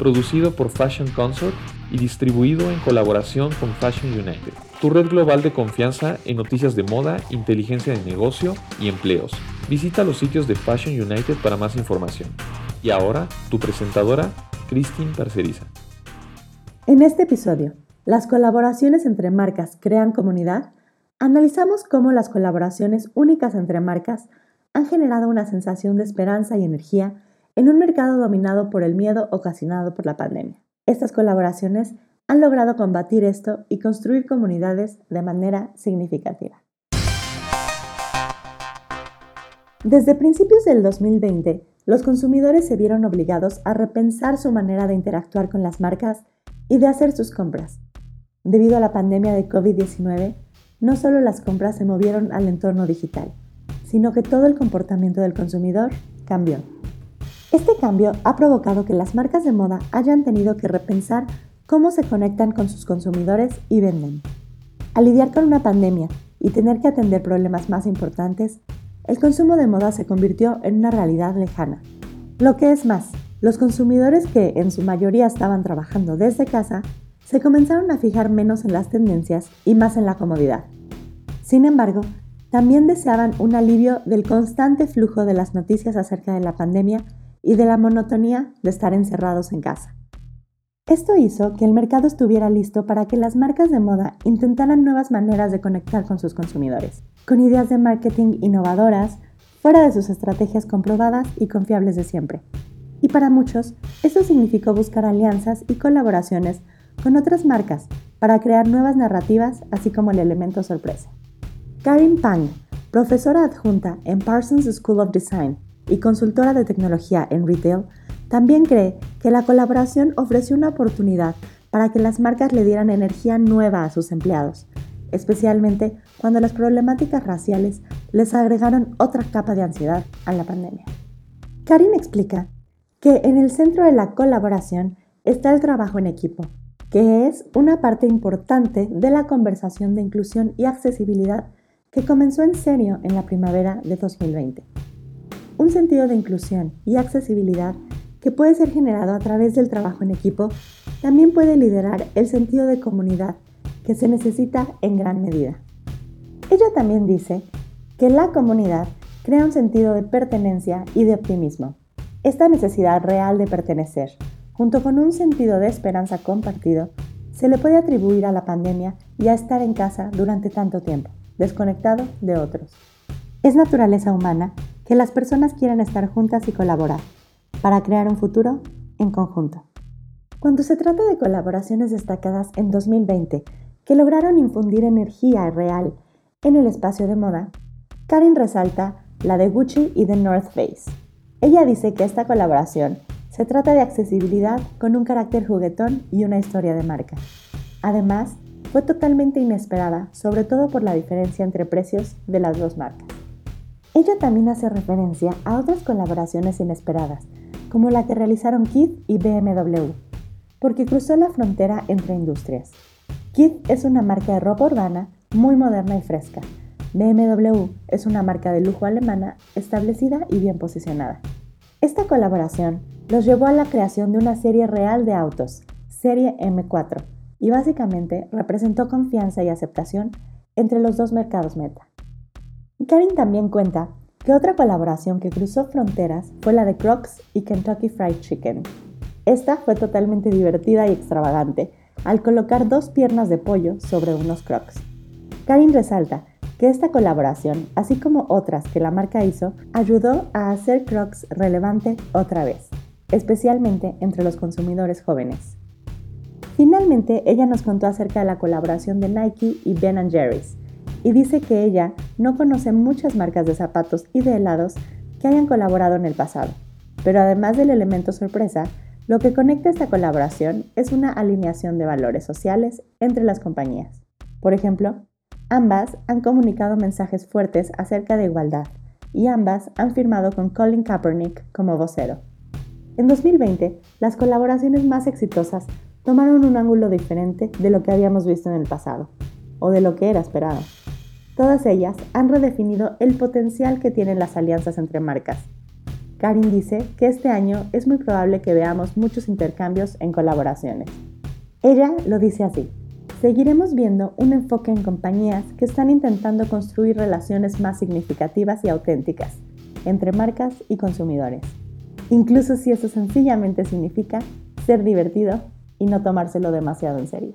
producido por Fashion Consort y distribuido en colaboración con Fashion United, tu red global de confianza en noticias de moda, inteligencia de negocio y empleos. Visita los sitios de Fashion United para más información. Y ahora, tu presentadora, Christine Parceriza. En este episodio, ¿las colaboraciones entre marcas crean comunidad? Analizamos cómo las colaboraciones únicas entre marcas han generado una sensación de esperanza y energía en un mercado dominado por el miedo ocasionado por la pandemia. Estas colaboraciones han logrado combatir esto y construir comunidades de manera significativa. Desde principios del 2020, los consumidores se vieron obligados a repensar su manera de interactuar con las marcas y de hacer sus compras. Debido a la pandemia de COVID-19, no solo las compras se movieron al entorno digital, sino que todo el comportamiento del consumidor cambió. Este cambio ha provocado que las marcas de moda hayan tenido que repensar cómo se conectan con sus consumidores y venden. Al lidiar con una pandemia y tener que atender problemas más importantes, el consumo de moda se convirtió en una realidad lejana. Lo que es más, los consumidores que en su mayoría estaban trabajando desde casa se comenzaron a fijar menos en las tendencias y más en la comodidad. Sin embargo, también deseaban un alivio del constante flujo de las noticias acerca de la pandemia y de la monotonía de estar encerrados en casa. Esto hizo que el mercado estuviera listo para que las marcas de moda intentaran nuevas maneras de conectar con sus consumidores, con ideas de marketing innovadoras, fuera de sus estrategias comprobadas y confiables de siempre. Y para muchos, esto significó buscar alianzas y colaboraciones con otras marcas para crear nuevas narrativas, así como el elemento sorpresa. Karin Pang, profesora adjunta en Parsons School of Design y consultora de tecnología en retail, también cree que la colaboración ofreció una oportunidad para que las marcas le dieran energía nueva a sus empleados, especialmente cuando las problemáticas raciales les agregaron otra capa de ansiedad a la pandemia. Karin explica que en el centro de la colaboración está el trabajo en equipo, que es una parte importante de la conversación de inclusión y accesibilidad que comenzó en serio en la primavera de 2020. Un sentido de inclusión y accesibilidad que puede ser generado a través del trabajo en equipo, también puede liderar el sentido de comunidad que se necesita en gran medida. Ella también dice que la comunidad crea un sentido de pertenencia y de optimismo. Esta necesidad real de pertenecer, junto con un sentido de esperanza compartido, se le puede atribuir a la pandemia y a estar en casa durante tanto tiempo, desconectado de otros. Es naturaleza humana que las personas quieran estar juntas y colaborar, para crear un futuro en conjunto. Cuando se trata de colaboraciones destacadas en 2020 que lograron infundir energía real en el espacio de moda, Karin resalta la de Gucci y de North Face. Ella dice que esta colaboración se trata de accesibilidad con un carácter juguetón y una historia de marca. Además, fue totalmente inesperada, sobre todo por la diferencia entre precios de las dos marcas. Ella también hace referencia a otras colaboraciones inesperadas, como la que realizaron Kith y BMW, porque cruzó la frontera entre industrias. Kith es una marca de ropa urbana muy moderna y fresca. BMW es una marca de lujo alemana establecida y bien posicionada. Esta colaboración los llevó a la creación de una serie real de autos, Serie M4, y básicamente representó confianza y aceptación entre los dos mercados meta. Karin también cuenta que otra colaboración que cruzó fronteras fue la de Crocs y Kentucky Fried Chicken. Esta fue totalmente divertida y extravagante al colocar dos piernas de pollo sobre unos Crocs. Karin resalta que esta colaboración, así como otras que la marca hizo, ayudó a hacer Crocs relevante otra vez, especialmente entre los consumidores jóvenes. Finalmente, ella nos contó acerca de la colaboración de Nike y Ben Jerry's, y dice que ella no conoce muchas marcas de zapatos y de helados que hayan colaborado en el pasado. Pero además del elemento sorpresa, lo que conecta esta colaboración es una alineación de valores sociales entre las compañías. Por ejemplo, Ambas han comunicado mensajes fuertes acerca de igualdad y ambas han firmado con Colin Kaepernick como vocero. En 2020, las colaboraciones más exitosas tomaron un ángulo diferente de lo que habíamos visto en el pasado, o de lo que era esperado. Todas ellas han redefinido el potencial que tienen las alianzas entre marcas. Karin dice que este año es muy probable que veamos muchos intercambios en colaboraciones. Ella lo dice así. Seguiremos viendo un enfoque en compañías que están intentando construir relaciones más significativas y auténticas entre marcas y consumidores, incluso si eso sencillamente significa ser divertido y no tomárselo demasiado en serio.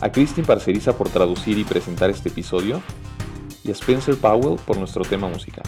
a Christine Parceriza por traducir y presentar este episodio y a Spencer Powell por nuestro tema musical.